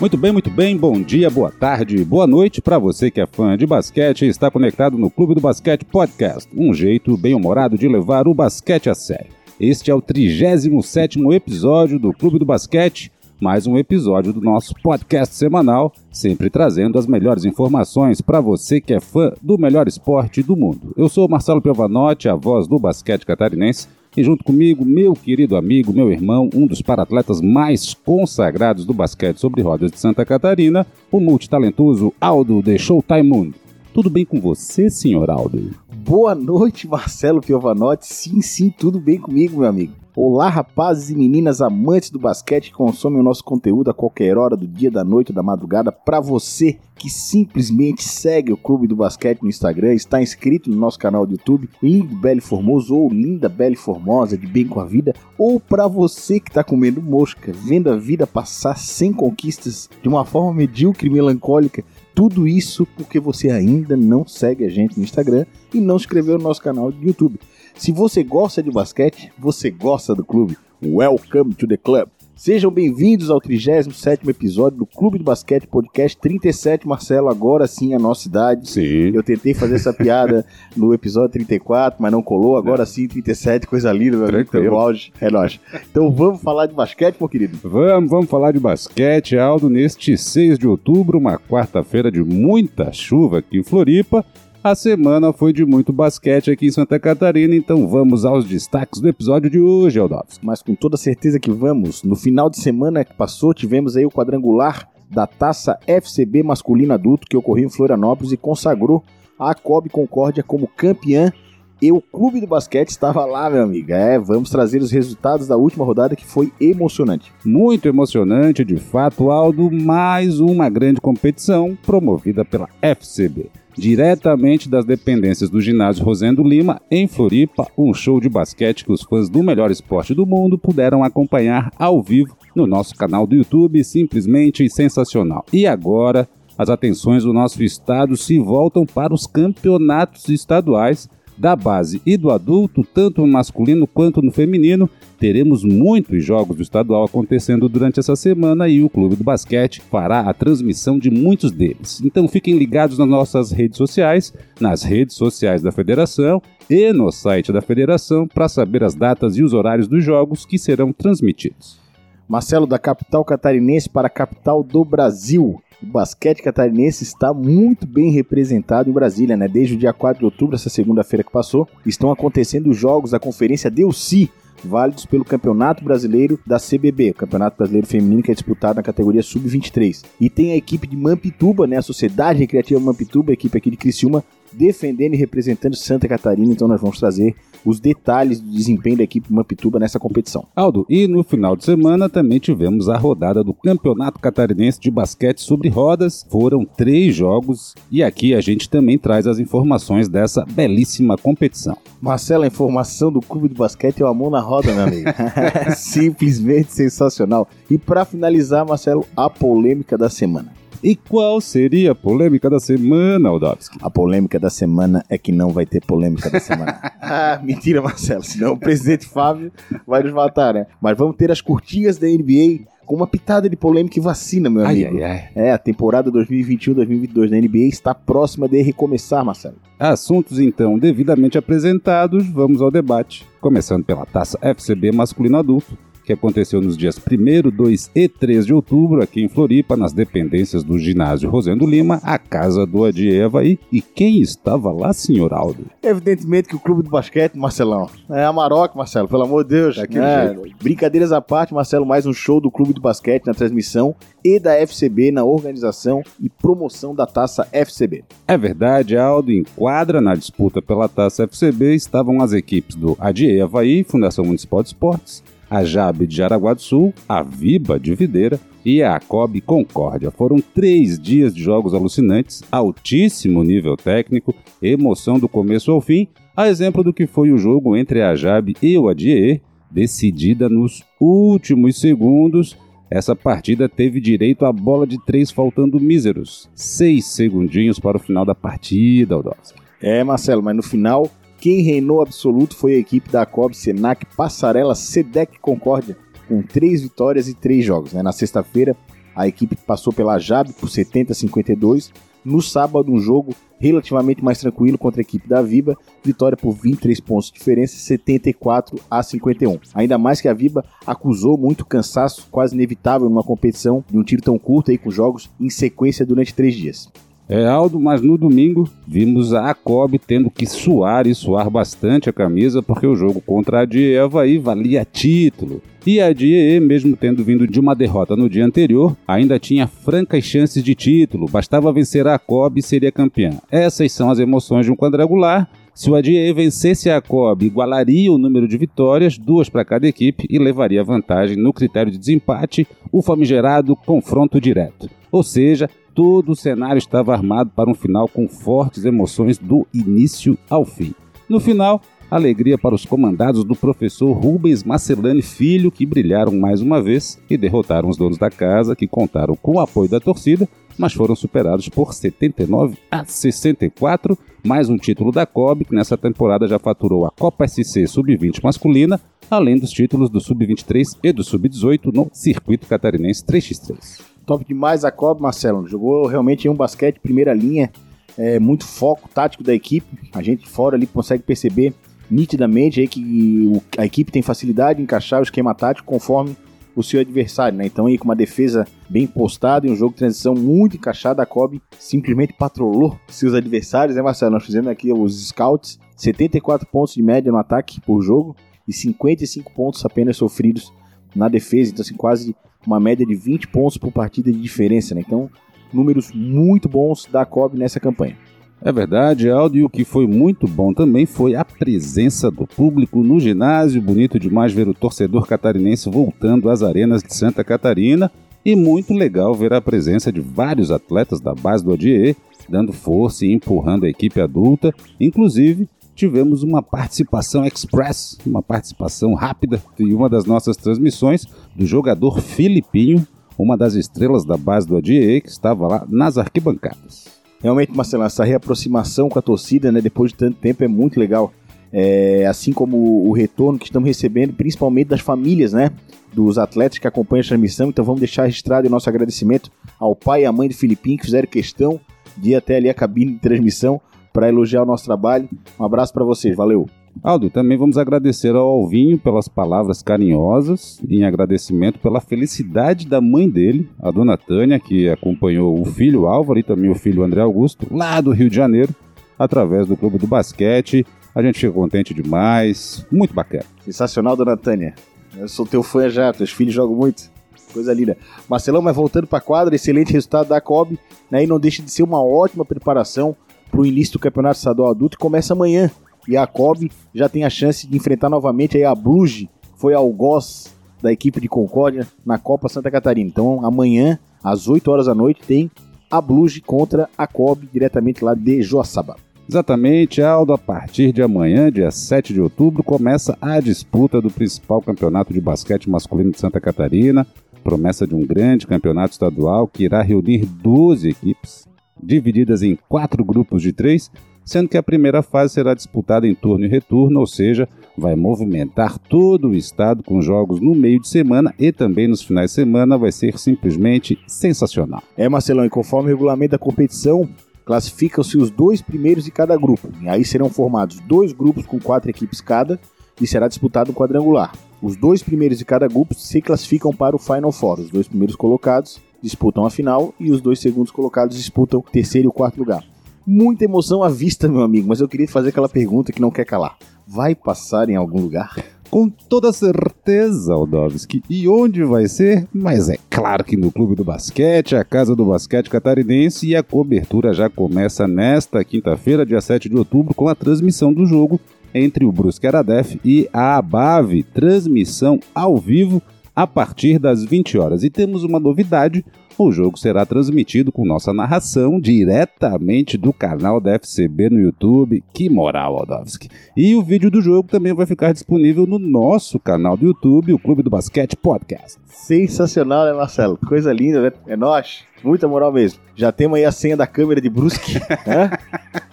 Muito bem, muito bem. Bom dia, boa tarde, boa noite para você que é fã de basquete e está conectado no Clube do Basquete Podcast, um jeito bem-humorado de levar o basquete a sério. Este é o 37º episódio do Clube do Basquete, mais um episódio do nosso podcast semanal, sempre trazendo as melhores informações para você que é fã do melhor esporte do mundo. Eu sou Marcelo Piovanotti, a voz do basquete catarinense, e junto comigo, meu querido amigo, meu irmão, um dos paratletas mais consagrados do basquete sobre rodas de Santa Catarina, o multitalentoso Aldo de Showtime Mundo. Tudo bem com você, senhor Aldo? Boa noite, Marcelo Piovanotti. Sim, sim, tudo bem comigo, meu amigo. Olá, rapazes e meninas amantes do basquete que consomem o nosso conteúdo a qualquer hora do dia, da noite ou da madrugada. Para você que simplesmente segue o Clube do Basquete no Instagram, está inscrito no nosso canal do YouTube, Lindo Belo Formoso ou Linda Bela Formosa, de bem com a vida, ou para você que está comendo mosca, vendo a vida passar sem conquistas de uma forma medíocre e melancólica, tudo isso porque você ainda não segue a gente no Instagram e não se inscreveu no nosso canal do YouTube. Se você gosta de basquete, você gosta do clube. Welcome to the club. Sejam bem-vindos ao 37º episódio do Clube de Basquete Podcast 37, Marcelo, agora sim a nossa idade. Sim. Eu tentei fazer essa piada no episódio 34, mas não colou, agora sim 37, coisa linda, meu amigo, Tranquilo. o auge, é nóis. Então vamos falar de basquete, meu querido? Vamos, vamos falar de basquete, Aldo, neste 6 de outubro, uma quarta-feira de muita chuva aqui em Floripa. A semana foi de muito basquete aqui em Santa Catarina, então vamos aos destaques do episódio de hoje, Aldovski. mas com toda certeza que vamos. No final de semana que passou, tivemos aí o quadrangular da Taça FCB masculino adulto que ocorreu em Florianópolis e consagrou a Cobb Concórdia como campeã. E o Clube do Basquete estava lá, meu amigo. É, vamos trazer os resultados da última rodada que foi emocionante. Muito emocionante, de fato, Aldo, mais uma grande competição promovida pela FCB. Diretamente das dependências do ginásio Rosendo Lima, em Floripa, um show de basquete que os fãs do melhor esporte do mundo puderam acompanhar ao vivo no nosso canal do YouTube, simplesmente sensacional. E agora, as atenções do nosso estado se voltam para os campeonatos estaduais da base e do adulto, tanto no masculino quanto no feminino. Teremos muitos jogos do estadual acontecendo durante essa semana e o Clube do Basquete fará a transmissão de muitos deles. Então fiquem ligados nas nossas redes sociais, nas redes sociais da federação e no site da federação para saber as datas e os horários dos jogos que serão transmitidos. Marcelo, da capital catarinense para a capital do Brasil. O basquete catarinense está muito bem representado em Brasília, né? Desde o dia 4 de outubro, essa segunda-feira que passou, estão acontecendo os jogos da Conferência Delci, válidos pelo Campeonato Brasileiro da CBB, Campeonato Brasileiro Feminino que é disputado na categoria Sub-23. E tem a equipe de Mampituba, né? A Sociedade Recreativa Mampituba, a equipe aqui de Criciúma, defendendo e representando Santa Catarina. Então nós vamos trazer os detalhes do desempenho da equipe Mampituba nessa competição. Aldo, e no final de semana também tivemos a rodada do Campeonato Catarinense de Basquete sobre Rodas. Foram três jogos e aqui a gente também traz as informações dessa belíssima competição. Marcelo, a informação do Clube de Basquete é o amor na roda, meu amigo. Simplesmente sensacional. E para finalizar, Marcelo, a polêmica da semana. E qual seria a polêmica da semana, Aldovski? A polêmica da semana é que não vai ter polêmica da semana. ah, mentira, Marcelo. Senão o presidente Fábio vai nos matar, né? Mas vamos ter as curtinhas da NBA com uma pitada de polêmica e vacina, meu Ai, amigo. ai, ai. É, a temporada 2021-2022 da NBA está próxima de recomeçar, Marcelo. Assuntos então devidamente apresentados, vamos ao debate. Começando pela taça FCB masculino adulto, que aconteceu nos dias 1, 2 e 3 de outubro aqui em Floripa, nas dependências do ginásio Rosendo Lima, a casa do Adieva. E, e quem estava lá, senhor Aldo? Evidentemente que o clube do basquete, Marcelão, é a Maroc, Marcelo, pelo amor de Deus. Daquele É, jeito. Brincadeiras à parte, Marcelo, mais um show do clube do basquete na transmissão e da FCB na organização e promoção da taça FCB. É verdade, Aldo, em quadra na disputa pela taça FCB estavam as equipes do ADIE Havaí, Fundação Municipal de Esportes, a JAB de Jaraguá do Sul, a VIBA de Videira e a ACOB Concórdia. Foram três dias de jogos alucinantes, altíssimo nível técnico, emoção do começo ao fim, a exemplo do que foi o jogo entre a JAB e o ADIE, decidida nos últimos segundos. Essa partida teve direito à bola de três faltando míseros. Seis segundinhos para o final da partida, Aldovski. É, Marcelo, mas no final, quem reinou absoluto foi a equipe da COB Senac Passarela Sedec Concórdia, com três vitórias e três jogos. né? Na sexta-feira, A equipe passou pela Jab por 70 a 52. No sábado, um jogo relativamente mais tranquilo contra a equipe da Viba, vitória por 23 pontos de diferença, 74 a 51. Ainda mais que a Viba acusou muito cansaço, quase inevitável numa competição de um tiro tão curto aí com jogos em sequência durante três dias. É, Aldo, mas no domingo vimos a Akob tendo que suar e suar bastante a camisa porque o jogo contra a Die Havaí valia título. E a Die, mesmo tendo vindo de uma derrota no dia anterior, ainda tinha francas chances de título, bastava vencer a Akob e seria campeã. Essas são as emoções de um quadrangular. Se o Adie vencesse a Akob, igualaria o número de vitórias, duas para cada equipe, e levaria vantagem no critério de desempate, o famigerado confronto direto. Ou seja, todo o cenário estava armado para um final com fortes emoções do início ao fim. No final, alegria para os comandados do professor Rubens Marcelani Filho, que brilharam mais uma vez e derrotaram os donos da casa, que contaram com o apoio da torcida, mas foram superados por 79 a 64, mais um título da COB, que nessa temporada já faturou a Copa SC Sub-20 masculina, além dos títulos do Sub-23 e do Sub-18 no Circuito Catarinense 3x3. Top demais a Cobb, Marcelo. Jogou realmente um basquete primeira linha, é, muito foco tático da equipe. A gente fora ali consegue perceber nitidamente aí que a equipe tem facilidade em encaixar o esquema tático conforme o seu adversário, né? Então aí com uma defesa bem postada e um jogo de transição muito encaixado, a Kobe simplesmente patrolou seus adversários, né, Marcelo? Nós fizemos aqui os scouts, 74 pontos de média no ataque por jogo e 55 pontos apenas sofridos na defesa, então assim, quase uma média de 20 pontos por partida de diferença, né? Então, números muito bons da COB nessa campanha. É verdade, Aldo, e o que foi muito bom também foi a presença do público no ginásio. Bonito demais ver o torcedor catarinense voltando às arenas de Santa Catarina. E muito legal ver a presença de vários atletas da base do ADIE, dando força e empurrando a equipe adulta, inclusive tivemos uma participação express, uma participação rápida em uma das nossas transmissões do jogador Filipinho, uma das estrelas da base do ADA, que estava lá nas arquibancadas. Realmente, Marcelo, essa reaproximação com a torcida, né, depois de tanto tempo, é muito legal. É, assim como o retorno que estamos recebendo, principalmente das famílias, né? Dos atletas que acompanham a transmissão. Então vamos deixar registrado o nosso agradecimento ao pai e à mãe do Filipinho que fizeram questão de ir até ali a cabine de transmissão para elogiar o nosso trabalho. Um abraço para vocês, valeu. Aldo, também vamos agradecer ao Alvinho pelas palavras carinhosas, em agradecimento pela felicidade da mãe dele, a dona Tânia, que acompanhou o filho Álvaro e também o filho André Augusto, lá do Rio de Janeiro, através do Clube do Basquete. A gente fica contente demais, muito bacana. Sensacional, dona Tânia. Eu sou teu fã já, teus filhos jogam muito. Coisa linda. Marcelão, mas voltando para a quadra, excelente resultado da COB, né, e não deixa de ser uma ótima preparação para o início do Campeonato Estadual Adulto que começa amanhã. E a Kobe já tem a chance de enfrentar novamente a Bruges, foi algoz da equipe de Concórdia na Copa Santa Catarina. Então amanhã, às 8 horas da noite, tem a Blues contra a Kobe, diretamente lá de Joaçaba. Exatamente, Aldo. A partir de amanhã, dia 7 de outubro, começa a disputa do principal campeonato de basquete masculino de Santa Catarina. Promessa de um grande campeonato estadual que irá reunir 12 equipes divididas em quatro grupos de três, sendo que a primeira fase será disputada em turno e retorno, ou seja, vai movimentar todo o estado com jogos no meio de semana e também nos finais de semana, vai ser simplesmente sensacional. É, Marcelão, e conforme o regulamento da competição, classificam-se os dois primeiros de cada grupo. E aí serão formados dois grupos com quatro equipes cada e será disputado um quadrangular. Os dois primeiros de cada grupo se classificam para o Final Four, os dois primeiros colocados disputam a final e os dois segundos colocados disputam o terceiro e o quarto lugar. Muita emoção à vista, meu amigo, mas eu queria fazer aquela pergunta que não quer calar. Vai passar em algum lugar? Com toda certeza, Aldovski. E onde vai ser? Mas é claro que no Clube do Basquete, a Casa do Basquete Catarinense, e a cobertura já começa nesta quinta-feira, dia 7 de outubro, com a transmissão do jogo entre o Brusque Aradef e a Abave. Transmissão ao vivo a partir das 20 horas. E temos uma novidade: o jogo será transmitido com nossa narração diretamente do canal da FCB no YouTube. Que moral, Aldovski. E o vídeo do jogo também vai ficar disponível no nosso canal do YouTube, o Clube do Basquete Podcast. Sensacional, né, Marcelo? Coisa linda, né? É nós. Muita moral mesmo. Já temos aí a senha da câmera de Brusque, né?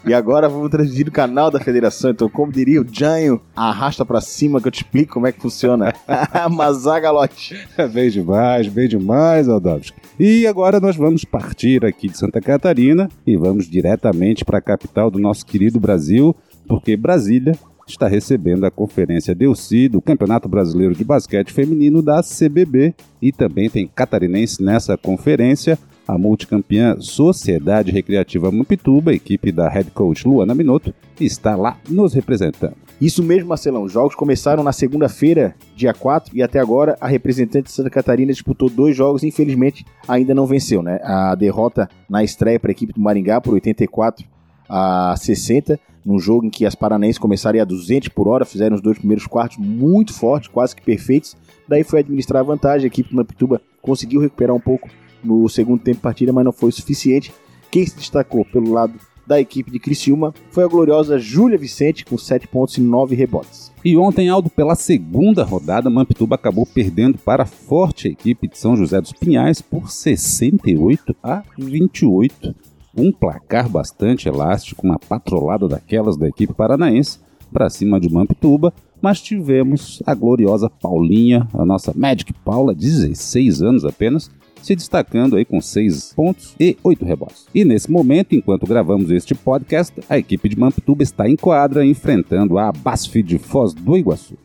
E agora vamos transmitir no canal da federação. Então, como diria o Janho, arrasta pra cima que eu te explico como é que funciona. Mazagalote. bem demais, bem demais, Aldovski. E E agora nós vamos partir aqui de Santa Catarina e vamos diretamente para a capital do nosso querido Brasil, porque Brasília está recebendo a Conferência Delci do Campeonato Brasileiro de Basquete Feminino da CBB e também tem catarinense nessa conferência, a multicampeã Sociedade Recreativa Mampituba, equipe da head coach Luana Minotto, está lá nos representando. Isso mesmo, Marcelão. Os jogos começaram na segunda-feira, dia 4, e até agora a representante de Santa Catarina disputou dois jogos e infelizmente ainda não venceu, né? A derrota na estreia para a equipe do Maringá por 84 a 60, num jogo em que as paranaenses começaram a 200 por hora, fizeram os dois primeiros quartos muito fortes, quase que perfeitos. Daí foi administrar a vantagem, a equipe do Mampituba conseguiu recuperar um pouco no segundo tempo partida, mas não foi suficiente. Quem se destacou pelo lado da equipe de Criciúma foi a gloriosa Júlia Vicente, com 7 pontos e 9 rebotes. E ontem, Aldo, pela segunda rodada, Mampituba acabou perdendo para a forte equipe de São José dos Pinhais por 68 a 28. Um placar bastante elástico, uma patrolada daquelas da equipe paranaense para cima de Mampituba, mas tivemos a gloriosa Paulinha, a nossa Magic Paula, 16 anos apenas, se destacando aí com 6 pontos e 8 rebotes. E nesse momento, enquanto gravamos este podcast, a equipe de Mampituba está em quadra enfrentando a Basf de Foz do Iguaçu.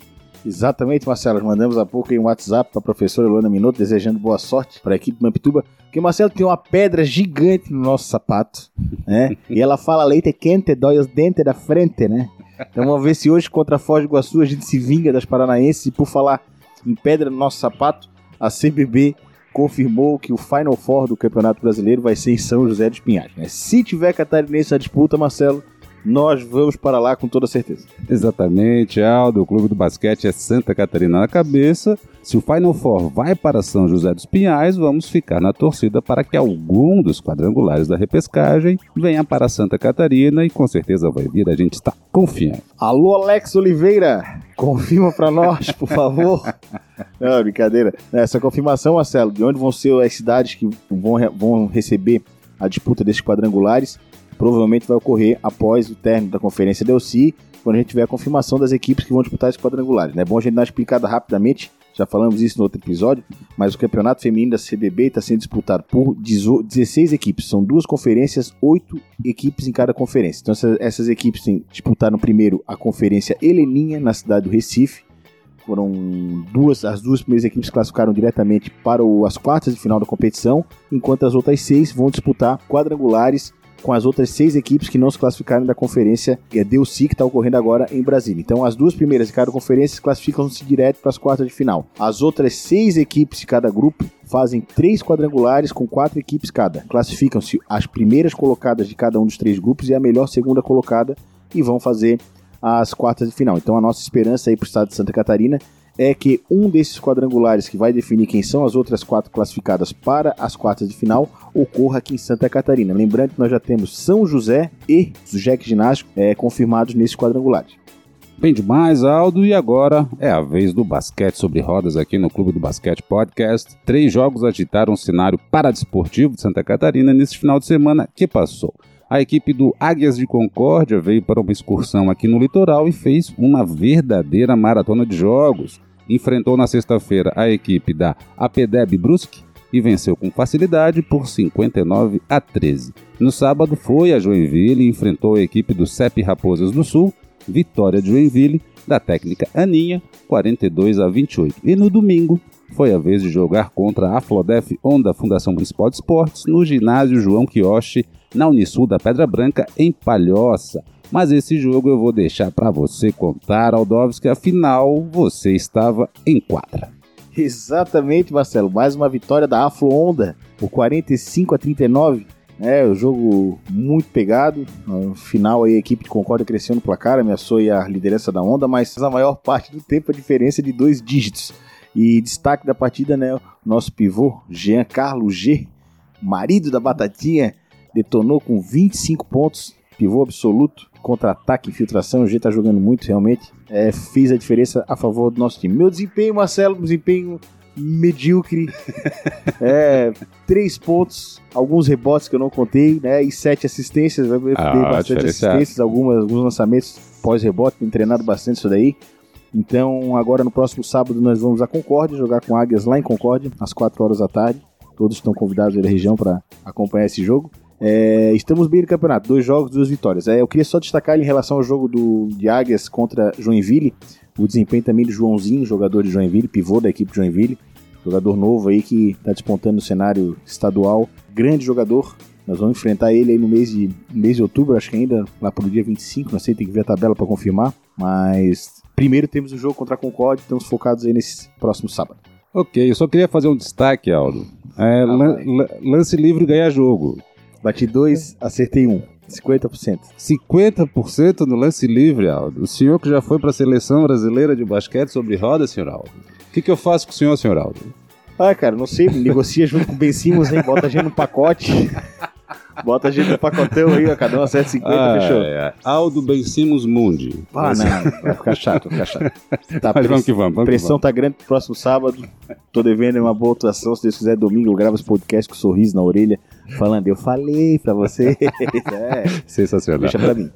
Exatamente, Marcelo. Mandamos há pouco um WhatsApp para a professora Luana Minuto desejando boa sorte para a equipe de Mampituba. Porque Marcelo tem uma pedra gigante no nosso sapato, né? e ela fala leite quente, dói os dentes da frente, né? Então vamos ver se hoje contra a Foz do Iguaçu a gente se vinga das paranaenses. E por falar em pedra no nosso sapato, a CBB confirmou que o Final Four do Campeonato Brasileiro vai ser em São José dos Pinhais. Né? Se tiver catarinense a disputa, Marcelo, nós vamos para lá com toda certeza. Exatamente, Aldo. O clube do basquete é Santa Catarina na cabeça. Se o Final Four vai para São José dos Pinhais, vamos ficar na torcida para que algum dos quadrangulares da repescagem venha para Santa Catarina e com certeza vai vir, a gente está confiante. Alô, Alex Oliveira, confirma para nós, por favor. Não, brincadeira. Essa confirmação, Marcelo, de onde vão ser as cidades que vão, vão receber a disputa desses quadrangulares, provavelmente vai ocorrer após o término da Conferência Delci, quando a gente tiver a confirmação das equipes que vão disputar esses quadrangulares. É bom a gente dar uma explicada rapidamente, já falamos isso no outro episódio, mas o campeonato feminino da CBB está sendo disputado por 16 equipes, são duas conferências, oito equipes em cada conferência. Então essas, essas equipes disputaram primeiro a conferência Heleninha na cidade do Recife, foram duas, as duas primeiras equipes classificaram diretamente para o, as quartas de final da competição, enquanto as outras seis vão disputar quadrangulares com as outras seis equipes que não se classificaram da conferência é DLC que está ocorrendo agora em Brasília. Então, as duas primeiras de cada conferência classificam-se direto para as quartas de final. As outras seis equipes de cada grupo fazem três quadrangulares com quatro equipes cada. Classificam-se as primeiras colocadas de cada um dos três grupos e a melhor segunda colocada e vão fazer as quartas de final. Então, a nossa esperança aí para o estado de Santa Catarina é que um desses quadrangulares que vai definir quem são as outras quatro classificadas para as quartas de final ocorra aqui em Santa Catarina. Lembrando que nós já temos São José e Jack Ginástico é, confirmados nesses quadrangulares. Bem demais, Aldo. E agora é a vez do basquete sobre rodas aqui no Clube do Basquete Podcast. Três jogos agitaram o cenário paradesportivo de Santa Catarina nesse final de semana que passou. A equipe do Águias de Concórdia veio para uma excursão aqui no litoral e fez uma verdadeira maratona de jogos enfrentou na sexta-feira a equipe da APDEB Brusque e venceu com facilidade por 59 a 13. No sábado foi a Joinville e enfrentou a equipe do CEP Raposas do Sul, vitória de Joinville da técnica Aninha, 42 a 28. E no domingo foi a vez de jogar contra a Flodef Onda Fundação Municipal de Esportes no ginásio João Quioche, na Unisul da Pedra Branca, em Palhoça. Mas esse jogo eu vou deixar para você contar, Aldovski, afinal você estava em quadra. Exatamente, Marcelo. Mais uma vitória da Aflo Onda, por 45 a 39. É, o jogo muito pegado. No final aí a equipe de Concórdia cresceu no placar, ameaçou a liderança da Onda, mas a maior parte do tempo a diferença é de dois dígitos. E destaque da partida, né, nosso pivô, Jean Carlos G, marido da Batatinha, detonou com 25 pontos, pivô absoluto, contra-ataque, infiltração, o G tá jogando muito realmente. É, fez a diferença a favor do nosso time. Meu desempenho, Marcelo, desempenho medíocre. é, três pontos, alguns rebotes que eu não contei, né? E sete assistências. Vai ver ah, bastante assistências, algumas, alguns lançamentos pós-rebote, tem treinado bastante isso daí. Então, agora no próximo sábado nós vamos a Concórdia, jogar com Águias lá em Concórdia, às 4 horas da tarde. Todos estão convidados da região para acompanhar esse jogo. É, estamos bem no campeonato, dois jogos, duas vitórias. É, eu queria só destacar em relação ao jogo do, de Águias contra Joinville, o desempenho também do Joãozinho, jogador de Joinville, pivô da equipe de Joinville, jogador novo aí que está despontando no cenário estadual, grande jogador. Nós vamos enfrentar ele aí no mês de, mês de outubro, acho que ainda lá pro dia 25, não sei, tem que ver a tabela para confirmar, mas primeiro temos o jogo contra a Concorde, estamos focados aí nesse próximo sábado. Ok, eu só queria fazer um destaque, Aldo. É, lan- lan- lance livre ganha jogo. Bati dois, acertei um. 50%. 50% no lance livre, Aldo. O senhor que já foi para a seleção brasileira de basquete sobre roda, senhor Aldo. O que, que eu faço com o senhor, senhor Aldo? Ah, cara, não sei, negocia junto com o Ben Simmons, hein? Bota a gente no pacote. Bota a gente no pacotão aí, ó, cada um acerta 50, Ah, fechou. é. Aldo Bencimos Mundi. Ah, não, vai ficar chato, vai ficar chato. Tá, Mas vamos que vamos, vamos que pressão vamos. tá grande pro próximo sábado. Tô devendo uma boa atuação. Se Deus quiser, domingo eu gravo esse podcast com um sorriso na orelha, falando, eu falei pra você. é, Sensacional. deixa pra mim.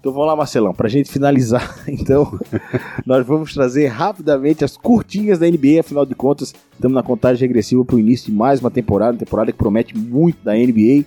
Então vamos lá, Marcelão, pra gente finalizar, então, nós vamos trazer rapidamente as curtinhas da NBA, afinal de contas, estamos na contagem regressiva pro início de mais uma temporada, uma temporada que promete muito da NBA.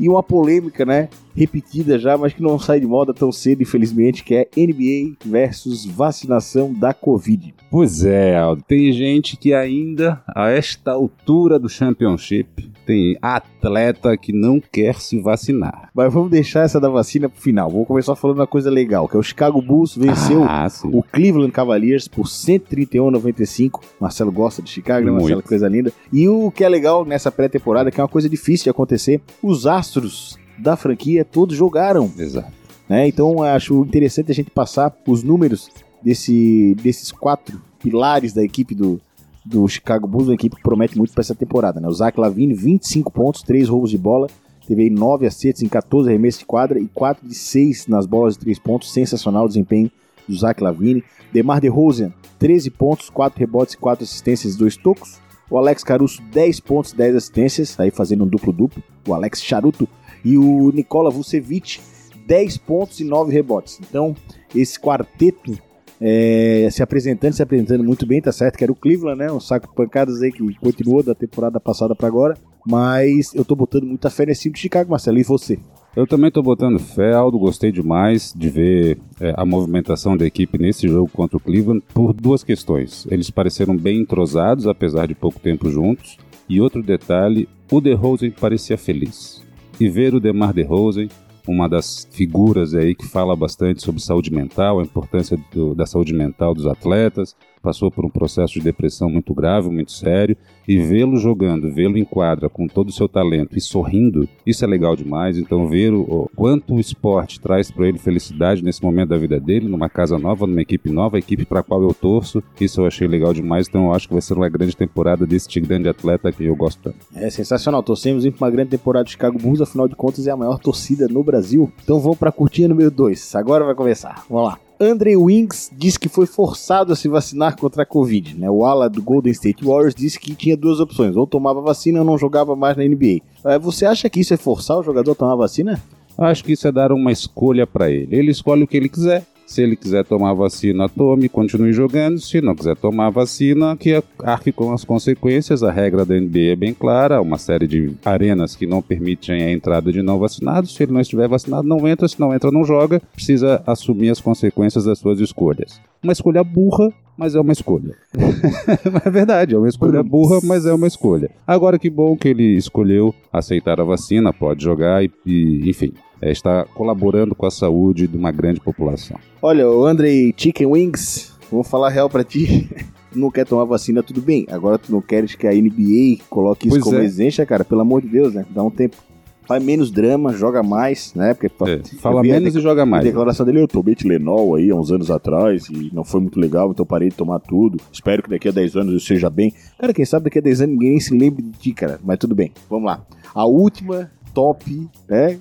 E uma polêmica, né? Repetida já, mas que não sai de moda tão cedo, infelizmente, que é NBA versus vacinação da Covid. Pois é, Aldo. Tem gente que ainda, a esta altura do Championship, tem atleta que não quer se vacinar. Mas vamos deixar essa da vacina pro final. Vou começar falando uma coisa legal, que é o Chicago Bulls venceu Ah, o Cleveland Cavaliers por 131 a 95. Marcelo gosta de Chicago, né, Marcelo? Muito. Coisa linda. E o que é legal nessa pré-temporada, que é uma coisa difícil de acontecer, os astros da franquia todos jogaram. Exato. né? Então acho interessante a gente passar os números desse, desses quatro pilares da equipe do, do Chicago Bulls, uma equipe que promete muito para essa temporada. Né? O Zach Lavine, 25 pontos, 3 roubos de bola, teve aí 9 acertos em 14 arremessos de quadra e 4 de 6 nas bolas de 3 pontos. Sensacional o desempenho do Zach Lavine. DeMar DeRozan, 13 pontos, 4 rebotes e 4 assistências e 2 tocos. O Alex Caruso, 10 pontos, 10 assistências, aí fazendo um duplo-duplo. O Alex Charuto. E o Nikola Vucevic, 10 pontos e 9 rebotes. Então, esse quarteto é, se apresentando, se apresentando muito bem, tá certo que era o Cleveland, né? Um saco de pancadas aí que continuou da temporada passada para agora. Mas eu tô botando muita fé nesse time de Chicago, Marcelo. E você? Eu também tô botando fé, Aldo. Gostei demais de ver é, a movimentação da equipe nesse jogo contra o Cleveland por duas questões. Eles pareceram bem entrosados, apesar de pouco tempo juntos. E outro detalhe, o DeRozan parecia feliz. E ver o DeMar DeRozan, uma das figuras aí que fala bastante sobre saúde mental, a importância do- da saúde mental dos atletas, passou por um processo de depressão muito grave, muito sério, e vê-lo jogando, vê-lo em quadra com todo o seu talento e sorrindo, isso é legal demais. Então, ver o, quanto o esporte traz para ele felicidade nesse momento da vida dele, numa casa nova, numa equipe nova, equipe para a qual eu torço, isso eu achei legal demais. Então, eu acho que vai ser uma grande temporada desse grande atleta que eu gosto tanto. É sensacional. Torcemos para uma grande temporada de Chicago Bulls, afinal de contas é a maior torcida no Brasil. Então vamos para a curtinha número 2. Agora vai começar. Vamos lá. Andre Wings disse que foi forçado a se vacinar contra a Covid. Né? O ala do Golden State Warriors disse que tinha duas opções: ou tomava vacina ou não jogava mais na NBA. Eh, Você acha que isso é forçar o jogador a tomar vacina? Acho que isso é dar uma escolha para ele. Ele escolhe o que ele quiser. Se ele quiser tomar vacina, tome, continue jogando. Se não quiser tomar vacina, que arque com as consequências. A regra da NBA é bem clara, uma série de arenas que não permitem a entrada de não vacinados. Se ele não estiver vacinado, não entra. Se não entra, não joga. Precisa assumir as consequências das suas escolhas. Uma escolha burra, mas é uma escolha. é verdade, é uma escolha burra, mas é uma escolha. Agora que bom que ele escolheu aceitar a vacina, pode jogar e, e, enfim, é, está colaborando com a saúde de uma grande população. Olha, o Andre Chicken Wings, vou falar real pra ti. Tu não quer tomar vacina, tudo bem. Agora tu não queres que a NBA coloque isso Pois como é. exigência, cara? Pelo amor de Deus, né? Dá um tempo. Faz menos drama, joga mais, né? Porque É, fala menos e joga A mais. declaração dele, eu tomei Tilenol aí há uns anos atrás e não foi muito legal, então parei de tomar tudo. Espero que daqui a 10 anos eu seja bem. Cara, quem sabe daqui a 10 anos ninguém se lembre de ti, cara. Mas tudo bem, vamos lá. A última top, né?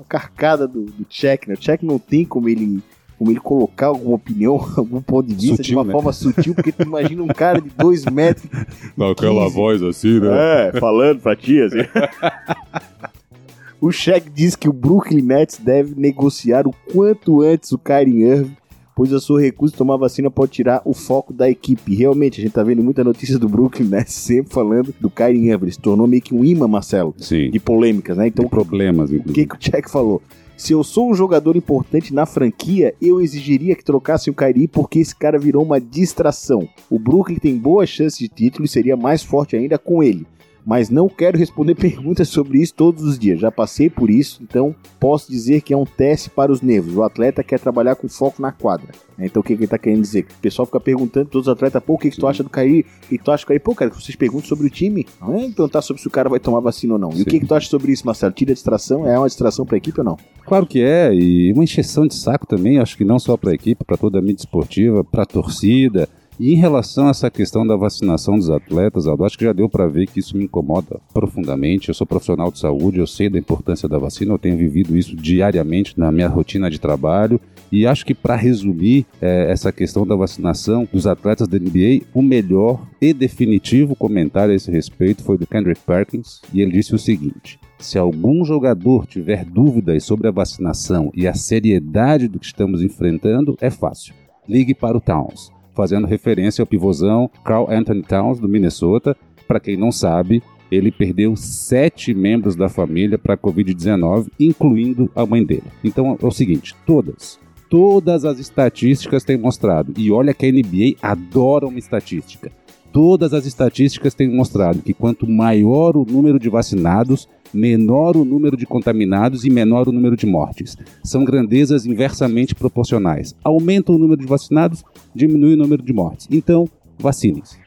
A carcada do, do Check, né? O Check não tem como ele, como ele colocar alguma opinião, algum ponto de vista de Sutil, uma né? forma sutil, porque tu imagina um cara de 2 metros Aquela 15. voz assim, é, falando pra ti, assim. o Shaq diz que o Brooklyn Nets deve negociar o quanto antes o Kyrie Irving, pois a sua recusa de tomar vacina pode tirar o foco da equipe. Realmente, a gente tá vendo muita notícia do Brooklyn, né? Sempre falando do Kyrie Irving. Se tornou meio que um imã, Marcelo, Sim. de polêmicas, né? Então, Tem problemas, o inclusive. que, que o Jack falou? Se eu sou um jogador importante na franquia, eu exigiria que trocassem o Kyrie porque esse cara virou uma distração. O Brooklyn tem boas chances de título e seria mais forte ainda com ele. Mas não quero responder perguntas sobre isso todos os dias. Já passei por isso, então posso dizer que é um teste para os nervos. O atleta quer trabalhar com foco na quadra. Então o que, que ele tá querendo dizer? O pessoal fica perguntando todos os atletas, pô, o que, que tu acha do Kyrie? O que, que tu acha do Kyrie? Pô, cara, vocês perguntam sobre o time. Não é perguntar sobre se o cara vai tomar vacina ou não. E Sim. o que, que tu acha sobre isso, Marcelo? Tira a distração? É uma distração pra equipe ou não? Claro que é, e uma encheção de saco também, acho que não só para a equipe, para toda a mídia esportiva, para a torcida. E em relação a essa questão da vacinação dos atletas, Aldo, acho que já deu para ver que isso me incomoda profundamente. Eu sou profissional de saúde, eu sei da importância da vacina, eu tenho vivido isso diariamente na minha rotina de trabalho. E acho que para resumir eh, essa questão da vacinação dos atletas da NBA, o melhor e definitivo comentário a esse respeito foi do Kendrick Perkins, e ele disse o seguinte: se algum jogador tiver dúvidas sobre a vacinação e a seriedade do que estamos enfrentando, é fácil. Ligue para o Towns, fazendo referência ao pivôzão Carl Anthony Towns do Minnesota. Para quem não sabe, ele perdeu sete membros da família para a Covid-19, incluindo a mãe dele. Então é o seguinte: todas, todas as estatísticas têm mostrado, e olha que a NBA adora uma estatística. Todas as estatísticas têm mostrado que quanto maior o número de vacinados, menor o número de contaminados e menor o número de mortes. São grandezas inversamente proporcionais. Aumenta o número de vacinados, diminui o número de mortes. Então, vacinem-se.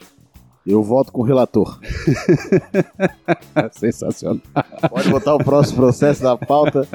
Eu volto com o relator. Sensacional. Pode botar o próximo processo da pauta.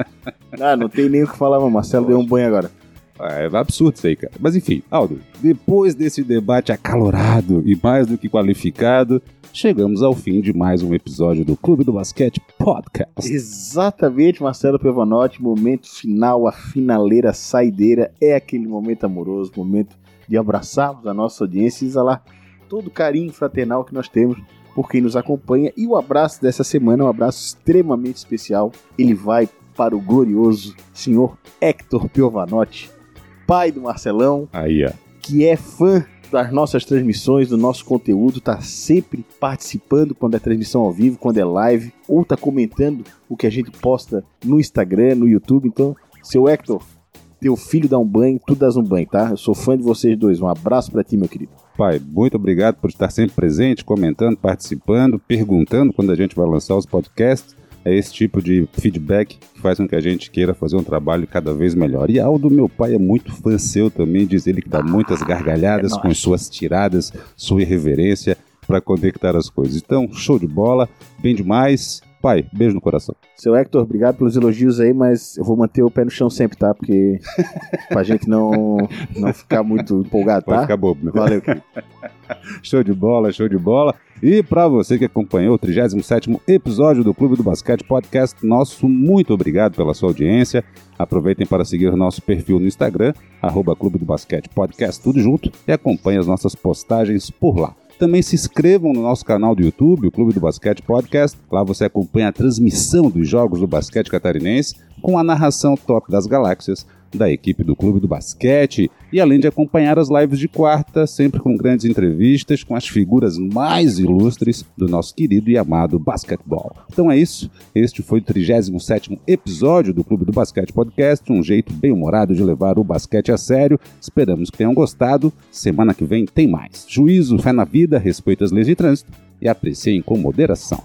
Ah, não tem nem o que falar, mas Marcelo deu um banho agora. É absurdo isso aí, cara. Mas enfim, Aldo, depois desse debate acalorado e mais do que qualificado, chegamos ao fim de mais um episódio do Clube do Basquete Podcast. Exatamente, Marcelo Pevanotti, momento final, a finaleira, saideira, é aquele momento amoroso, momento de abraçarmos a nossa audiência e exalar todo o carinho fraternal que nós temos por quem nos acompanha. E o abraço dessa semana é um abraço extremamente especial. Ele vai para o glorioso senhor Hector Piovanotti, pai do Marcelão, Aí, ó. que é fã das nossas transmissões, do nosso conteúdo, tá sempre participando quando é transmissão ao vivo, quando é live, ou tá comentando o que a gente posta no Instagram, no YouTube. Então, seu Hector, teu filho dá um banho, tu dás um banho, tá? Eu sou fã de vocês dois. Um abraço pra ti, meu querido. Pai, muito obrigado por estar sempre presente, comentando, participando, perguntando quando a gente vai lançar os podcasts. É esse tipo de feedback que faz com que a gente queira fazer um trabalho cada vez melhor. E Aldo, meu pai, é muito fã seu também, diz ele que dá muitas gargalhadas é com suas tiradas, sua irreverência para conectar as coisas. Então, show de bola, bem demais. Pai, beijo no coração. Seu Hector, obrigado pelos elogios aí, mas eu vou manter o pé no chão sempre, tá? Porque pra gente não, não ficar muito empolgado, Pode tá? ficar bobo, né? Valeu, querido. Show de bola, show de bola. E para você que acompanhou o 37º episódio do Clube do Basquete Podcast, nosso muito obrigado pela sua audiência. Aproveitem para seguir nosso perfil no Instagram, arroba Clube do Basquete Podcast, tudo junto, e acompanhe as nossas postagens por lá. Também se inscrevam no nosso canal do YouTube, o Clube do Basquete Podcast. Lá você acompanha a transmissão dos jogos do basquete catarinense com a narração top das galáxias da equipe do Clube do Basquete e além de acompanhar as lives de quarta, sempre com grandes entrevistas com as figuras mais ilustres do nosso querido e amado basquetebol. Então é isso, este foi o 37º episódio do Clube do Basquete Podcast, um jeito bem humorado de levar o basquete a sério. Esperamos que tenham gostado. Semana que vem tem mais. Juízo, fé na vida, respeito às leis de trânsito e apreciem com moderação.